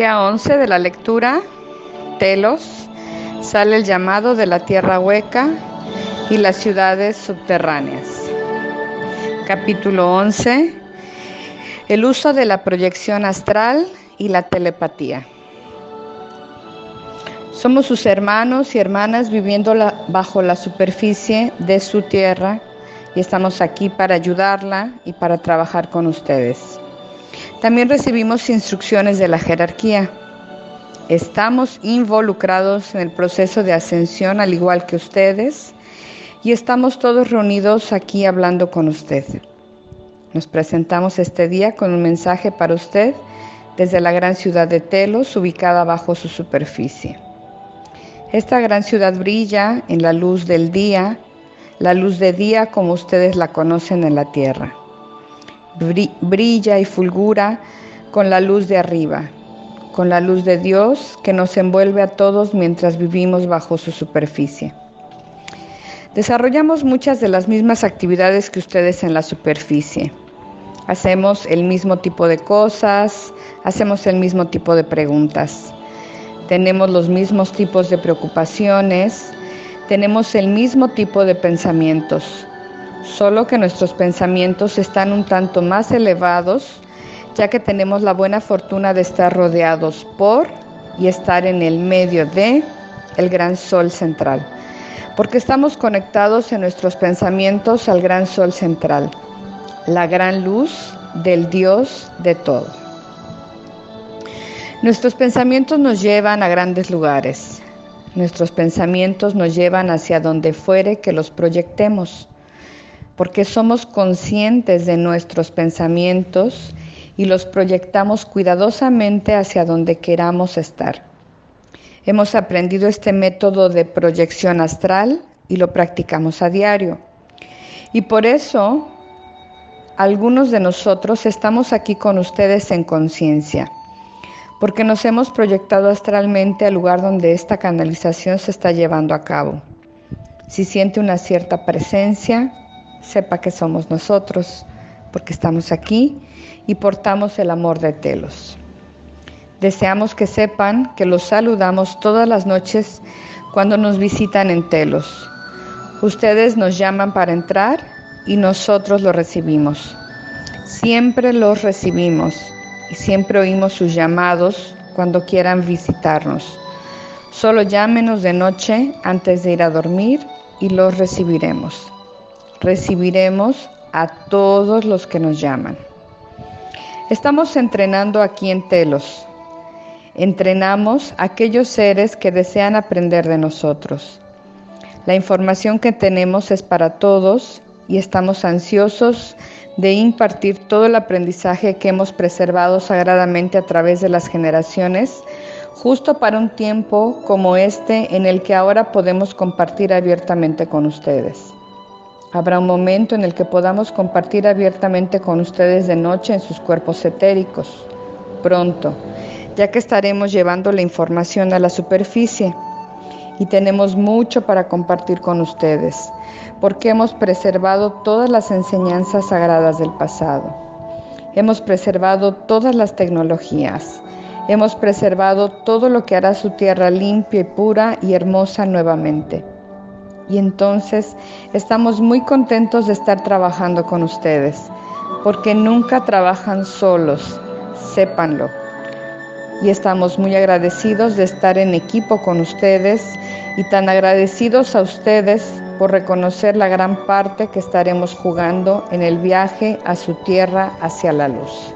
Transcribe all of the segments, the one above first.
Día 11 de la lectura, Telos, sale el llamado de la tierra hueca y las ciudades subterráneas. Capítulo 11, el uso de la proyección astral y la telepatía. Somos sus hermanos y hermanas viviendo bajo la superficie de su tierra y estamos aquí para ayudarla y para trabajar con ustedes. También recibimos instrucciones de la jerarquía. Estamos involucrados en el proceso de ascensión al igual que ustedes y estamos todos reunidos aquí hablando con usted. Nos presentamos este día con un mensaje para usted desde la gran ciudad de Telos, ubicada bajo su superficie. Esta gran ciudad brilla en la luz del día, la luz de día como ustedes la conocen en la tierra brilla y fulgura con la luz de arriba, con la luz de Dios que nos envuelve a todos mientras vivimos bajo su superficie. Desarrollamos muchas de las mismas actividades que ustedes en la superficie. Hacemos el mismo tipo de cosas, hacemos el mismo tipo de preguntas. Tenemos los mismos tipos de preocupaciones, tenemos el mismo tipo de pensamientos solo que nuestros pensamientos están un tanto más elevados, ya que tenemos la buena fortuna de estar rodeados por y estar en el medio de el gran sol central, porque estamos conectados en nuestros pensamientos al gran sol central, la gran luz del Dios de todo. Nuestros pensamientos nos llevan a grandes lugares. Nuestros pensamientos nos llevan hacia donde fuere que los proyectemos porque somos conscientes de nuestros pensamientos y los proyectamos cuidadosamente hacia donde queramos estar. Hemos aprendido este método de proyección astral y lo practicamos a diario. Y por eso algunos de nosotros estamos aquí con ustedes en conciencia, porque nos hemos proyectado astralmente al lugar donde esta canalización se está llevando a cabo. Si siente una cierta presencia, sepa que somos nosotros, porque estamos aquí y portamos el amor de Telos. Deseamos que sepan que los saludamos todas las noches cuando nos visitan en Telos. Ustedes nos llaman para entrar y nosotros los recibimos. Siempre los recibimos y siempre oímos sus llamados cuando quieran visitarnos. Solo llámenos de noche antes de ir a dormir y los recibiremos recibiremos a todos los que nos llaman. Estamos entrenando aquí en Telos. Entrenamos a aquellos seres que desean aprender de nosotros. La información que tenemos es para todos y estamos ansiosos de impartir todo el aprendizaje que hemos preservado sagradamente a través de las generaciones, justo para un tiempo como este en el que ahora podemos compartir abiertamente con ustedes. Habrá un momento en el que podamos compartir abiertamente con ustedes de noche en sus cuerpos etéricos. Pronto, ya que estaremos llevando la información a la superficie y tenemos mucho para compartir con ustedes, porque hemos preservado todas las enseñanzas sagradas del pasado. Hemos preservado todas las tecnologías. Hemos preservado todo lo que hará su tierra limpia y pura y hermosa nuevamente y entonces estamos muy contentos de estar trabajando con ustedes, porque nunca trabajan solos, sépanlo. Y estamos muy agradecidos de estar en equipo con ustedes y tan agradecidos a ustedes por reconocer la gran parte que estaremos jugando en el viaje a su tierra hacia la luz.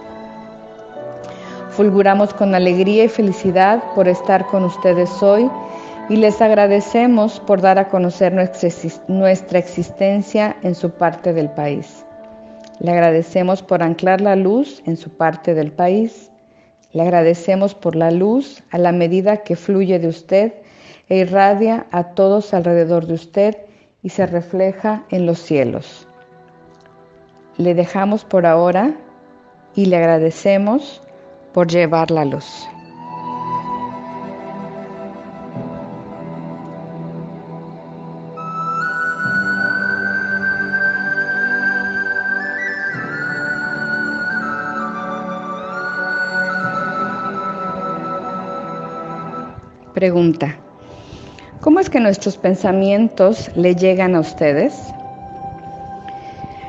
Fulguramos con alegría y felicidad por estar con ustedes hoy y les agradecemos por dar a conocer nuestra existencia en su parte del país. Le agradecemos por anclar la luz en su parte del país. Le agradecemos por la luz a la medida que fluye de usted e irradia a todos alrededor de usted y se refleja en los cielos. Le dejamos por ahora y le agradecemos por llevar la luz. Pregunta. ¿Cómo es que nuestros pensamientos le llegan a ustedes?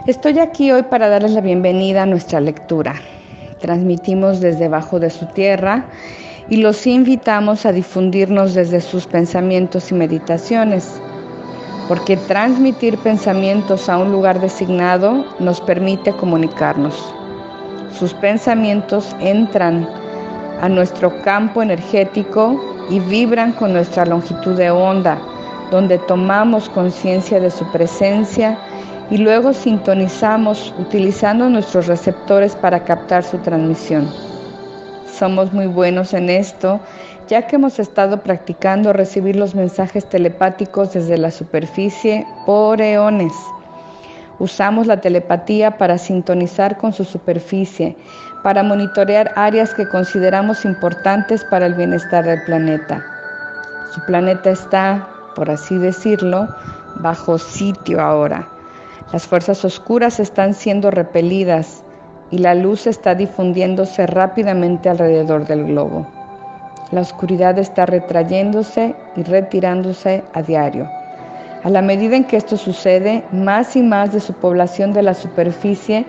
Estoy aquí hoy para darles la bienvenida a nuestra lectura. Transmitimos desde bajo de su tierra y los invitamos a difundirnos desde sus pensamientos y meditaciones, porque transmitir pensamientos a un lugar designado nos permite comunicarnos. Sus pensamientos entran a nuestro campo energético y vibran con nuestra longitud de onda, donde tomamos conciencia de su presencia y luego sintonizamos utilizando nuestros receptores para captar su transmisión. Somos muy buenos en esto, ya que hemos estado practicando recibir los mensajes telepáticos desde la superficie por eones. Usamos la telepatía para sintonizar con su superficie, para monitorear áreas que consideramos importantes para el bienestar del planeta. Su planeta está, por así decirlo, bajo sitio ahora. Las fuerzas oscuras están siendo repelidas y la luz está difundiéndose rápidamente alrededor del globo. La oscuridad está retrayéndose y retirándose a diario. A la medida en que esto sucede, más y más de su población de la superficie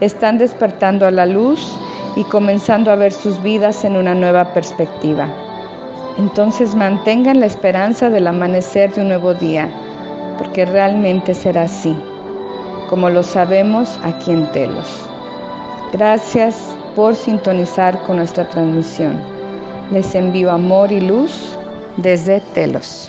están despertando a la luz y comenzando a ver sus vidas en una nueva perspectiva. Entonces mantengan la esperanza del amanecer de un nuevo día, porque realmente será así como lo sabemos aquí en Telos. Gracias por sintonizar con nuestra transmisión. Les envío amor y luz desde Telos.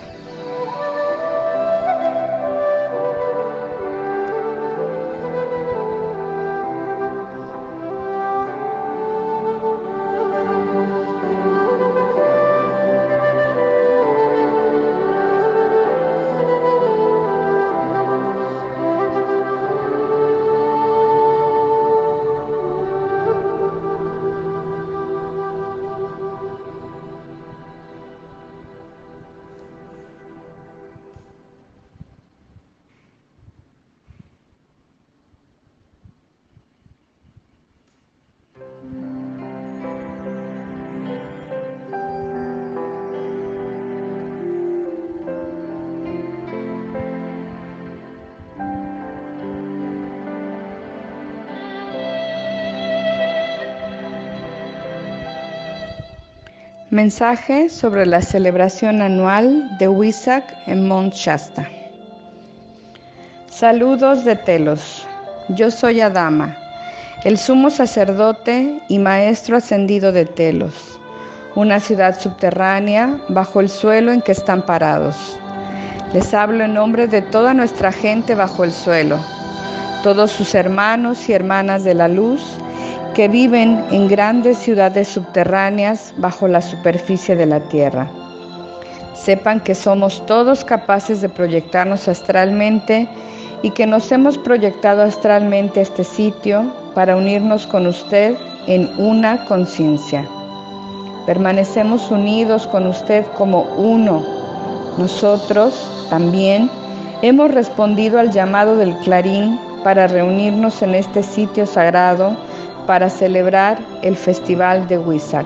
Mensaje sobre la celebración anual de Huizac en Mount Shasta. Saludos de Telos. Yo soy Adama, el sumo sacerdote y maestro ascendido de Telos, una ciudad subterránea bajo el suelo en que están parados. Les hablo en nombre de toda nuestra gente bajo el suelo, todos sus hermanos y hermanas de la luz que viven en grandes ciudades subterráneas bajo la superficie de la Tierra. Sepan que somos todos capaces de proyectarnos astralmente y que nos hemos proyectado astralmente a este sitio para unirnos con usted en una conciencia. Permanecemos unidos con usted como uno. Nosotros también hemos respondido al llamado del clarín para reunirnos en este sitio sagrado para celebrar el Festival de Huizac.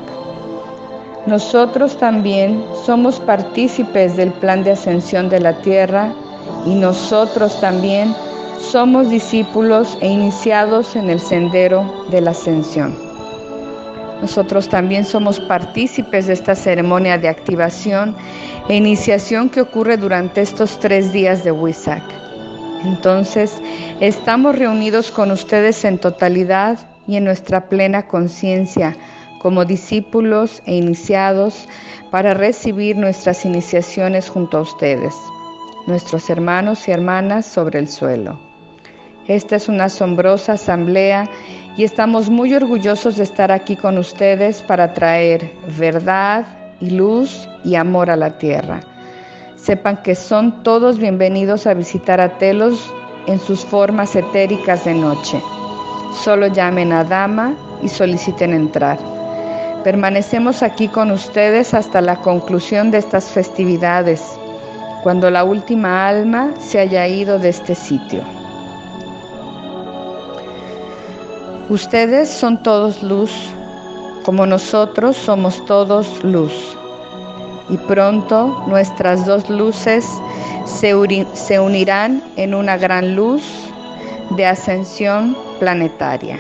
Nosotros también somos partícipes del plan de ascensión de la tierra y nosotros también somos discípulos e iniciados en el sendero de la ascensión. Nosotros también somos partícipes de esta ceremonia de activación e iniciación que ocurre durante estos tres días de Huizac. Entonces, estamos reunidos con ustedes en totalidad y en nuestra plena conciencia como discípulos e iniciados para recibir nuestras iniciaciones junto a ustedes, nuestros hermanos y hermanas sobre el suelo. Esta es una asombrosa asamblea y estamos muy orgullosos de estar aquí con ustedes para traer verdad y luz y amor a la tierra. Sepan que son todos bienvenidos a visitar a Telos en sus formas etéricas de noche. Solo llamen a Dama y soliciten entrar. Permanecemos aquí con ustedes hasta la conclusión de estas festividades, cuando la última alma se haya ido de este sitio. Ustedes son todos luz, como nosotros somos todos luz. y pronto nuestras dos luces se, unirán en una gran luz de ascensión planetaria.